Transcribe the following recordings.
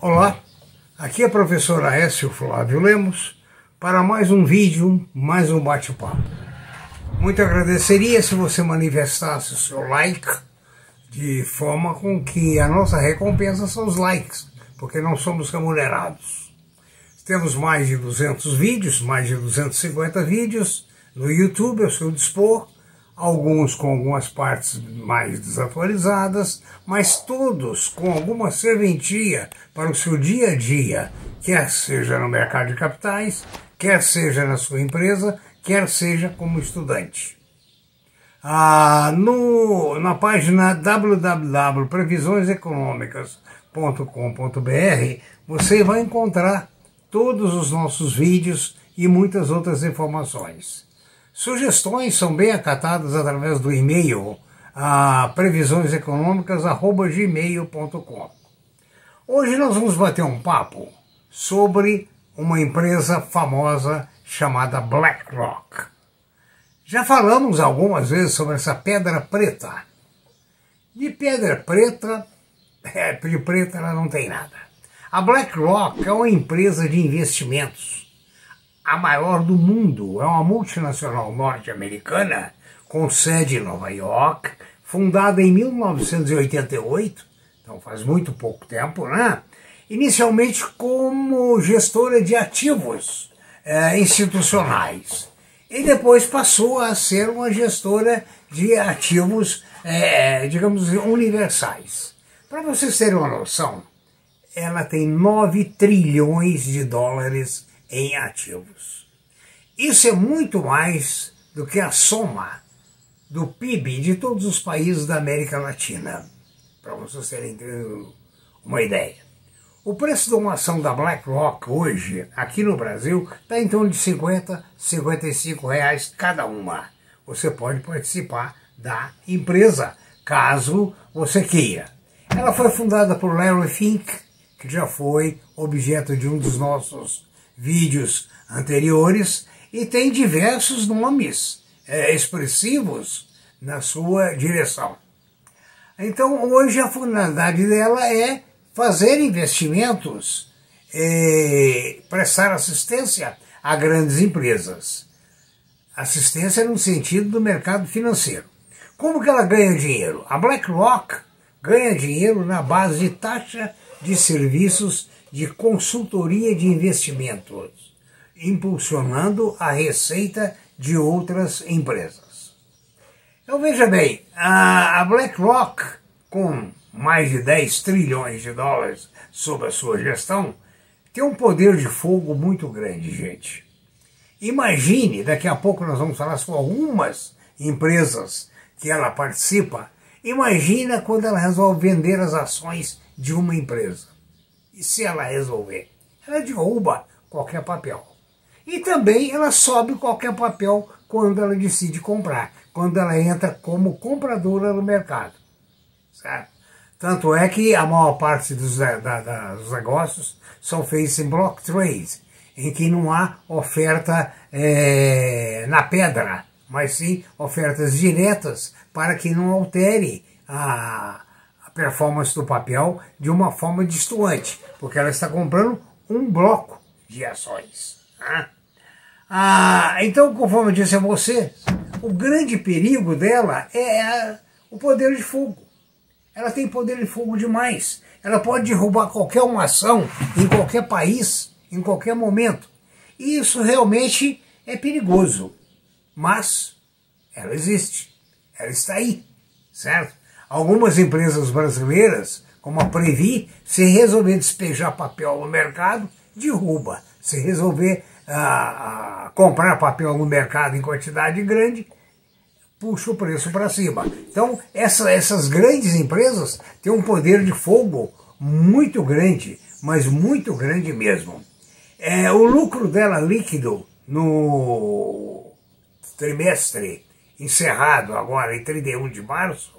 Olá, aqui é o professor Aécio Flávio Lemos para mais um vídeo, mais um bate-papo. Muito agradeceria se você manifestasse o seu like de forma com que a nossa recompensa são os likes, porque não somos remunerados. Temos mais de 200 vídeos, mais de 250 vídeos no YouTube ao seu dispor, alguns com algumas partes mais desatualizadas, mas todos com alguma serventia para o seu dia a dia, quer seja no mercado de capitais, quer seja na sua empresa, quer seja como estudante. Ah, no, na página www.previsioneseconomicas.com.br você vai encontrar todos os nossos vídeos e muitas outras informações. Sugestões são bem acatadas através do e-mail a previsioneseconômicas.gmail.com. Hoje nós vamos bater um papo sobre uma empresa famosa chamada BlackRock. Já falamos algumas vezes sobre essa pedra preta. De pedra preta, é, de preta ela não tem nada. A BlackRock é uma empresa de investimentos a maior do mundo. É uma multinacional norte-americana com sede em Nova York, fundada em 1988, então faz muito pouco tempo, né? Inicialmente como gestora de ativos eh, institucionais e depois passou a ser uma gestora de ativos, eh, digamos, universais. Para vocês terem uma noção, ela tem 9 trilhões de dólares em ativos. Isso é muito mais do que a soma do PIB de todos os países da América Latina, para vocês terem uma ideia. O preço de uma ação da BlackRock hoje, aqui no Brasil, está em torno de 50, 55 reais cada uma. Você pode participar da empresa, caso você queira. Ela foi fundada por Larry Fink, que já foi objeto de um dos nossos vídeos anteriores e tem diversos nomes é, expressivos na sua direção. Então, hoje a finalidade dela é fazer investimentos, é, prestar assistência a grandes empresas. Assistência no sentido do mercado financeiro. Como que ela ganha dinheiro? A BlackRock ganha dinheiro na base de taxa de serviços de consultoria de investimentos, impulsionando a receita de outras empresas. Então veja bem, a BlackRock, com mais de 10 trilhões de dólares sob a sua gestão, tem um poder de fogo muito grande, gente. Imagine, daqui a pouco nós vamos falar sobre algumas empresas que ela participa. Imagina quando ela resolve vender as ações de uma empresa. E se ela resolver? Ela derruba qualquer papel. E também ela sobe qualquer papel quando ela decide comprar, quando ela entra como compradora no mercado. Certo? Tanto é que a maior parte dos, da, da, dos negócios são feitos em block trade, em que não há oferta é, na pedra, mas sim ofertas diretas para que não altere a, performance do papel de uma forma distoante, porque ela está comprando um bloco de ações. Né? Ah, então, conforme eu disse a você, o grande perigo dela é a, o poder de fogo. Ela tem poder de fogo demais. Ela pode derrubar qualquer uma ação em qualquer país, em qualquer momento. E isso realmente é perigoso. Mas ela existe. Ela está aí, certo? Algumas empresas brasileiras, como a Previ, se resolver despejar papel no mercado, derruba. Se resolver ah, ah, comprar papel no mercado em quantidade grande, puxa o preço para cima. Então, essa, essas grandes empresas têm um poder de fogo muito grande, mas muito grande mesmo. É, o lucro dela líquido no trimestre encerrado agora em 31 de março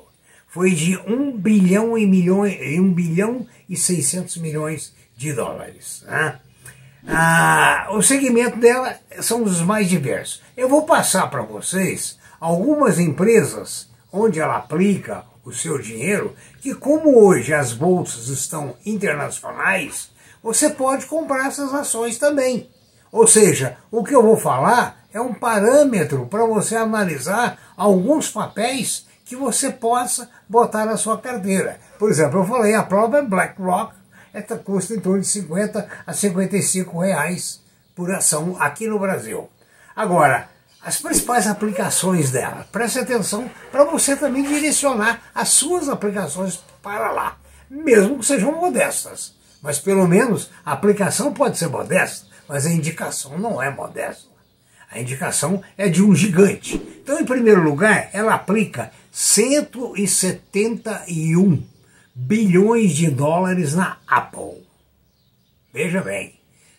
foi de 1 bilhão e milhões, 1 bilhão e 600 milhões de dólares. Né? Ah, o segmento dela são os mais diversos. Eu vou passar para vocês algumas empresas onde ela aplica o seu dinheiro que, como hoje as bolsas estão internacionais, você pode comprar essas ações também. Ou seja, o que eu vou falar é um parâmetro para você analisar alguns papéis que você possa botar na sua carteira. Por exemplo, eu falei, a própria BlackRock esta custa em torno de 50 a 55 reais por ação aqui no Brasil. Agora, as principais aplicações dela, preste atenção para você também direcionar as suas aplicações para lá, mesmo que sejam modestas. Mas pelo menos a aplicação pode ser modesta, mas a indicação não é modesta. A indicação é de um gigante. Então, em primeiro lugar, ela aplica 171 bilhões de dólares na Apple. Veja bem,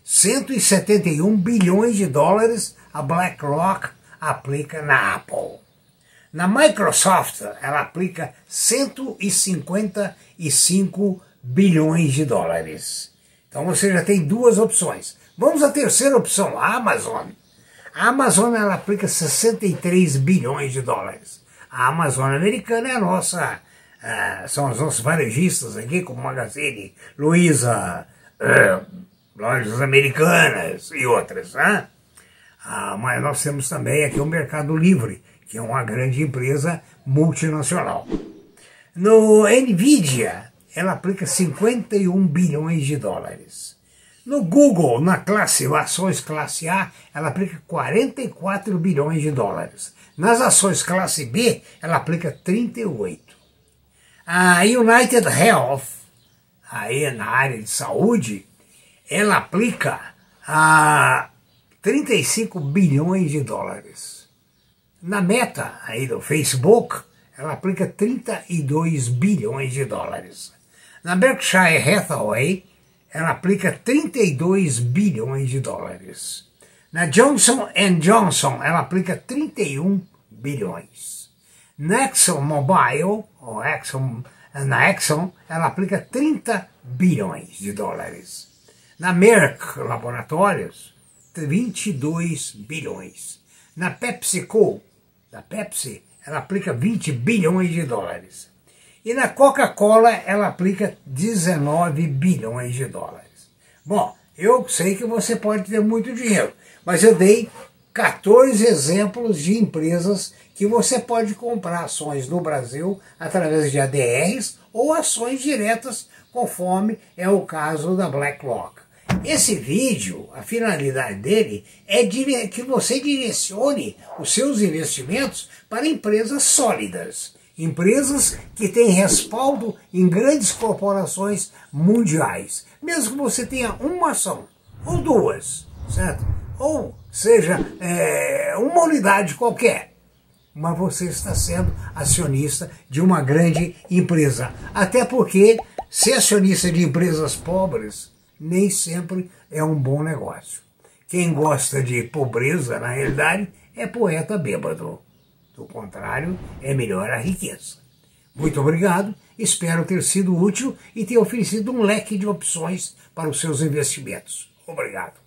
171 bilhões de dólares a BlackRock aplica na Apple. Na Microsoft, ela aplica 155 bilhões de dólares. Então você já tem duas opções. Vamos à terceira opção, a Amazon. A Amazon ela aplica 63 bilhões de dólares. A Amazon americana é a nossa ah, são os nossos varejistas aqui, como Magazine, Luiza, ah, lojas americanas e outras. Né? Ah, mas nós temos também aqui o Mercado Livre, que é uma grande empresa multinacional. No NVIDIA, ela aplica 51 bilhões de dólares. No Google, na classe ações classe A, ela aplica 44 bilhões de dólares. Nas ações classe B, ela aplica 38. A United Health, aí na área de saúde, ela aplica a 35 bilhões de dólares. Na meta aí do Facebook, ela aplica 32 bilhões de dólares. Na Berkshire Hathaway, ela aplica 32 bilhões de dólares. Na Johnson Johnson, ela aplica 31 bilhões. Na Exxon Mobile, ou Exxon, na Exxon, ela aplica 30 bilhões de dólares. Na Merck Laboratórios, 22 bilhões. Na PepsiCo, da Pepsi, ela aplica 20 bilhões de dólares. E na Coca-Cola, ela aplica 19 bilhões de dólares. Bom, eu sei que você pode ter muito dinheiro, mas eu dei 14 exemplos de empresas que você pode comprar ações no Brasil através de ADRs ou ações diretas, conforme é o caso da BlackRock. Esse vídeo, a finalidade dele é que você direcione os seus investimentos para empresas sólidas, empresas que têm respaldo em grandes corporações mundiais, mesmo que você tenha uma ação ou duas, certo? Ou seja, é, uma unidade qualquer mas você está sendo acionista de uma grande empresa. Até porque ser acionista de empresas pobres nem sempre é um bom negócio. Quem gosta de pobreza, na realidade, é poeta bêbado. Do contrário, é melhor a riqueza. Muito obrigado, espero ter sido útil e ter oferecido um leque de opções para os seus investimentos. Obrigado.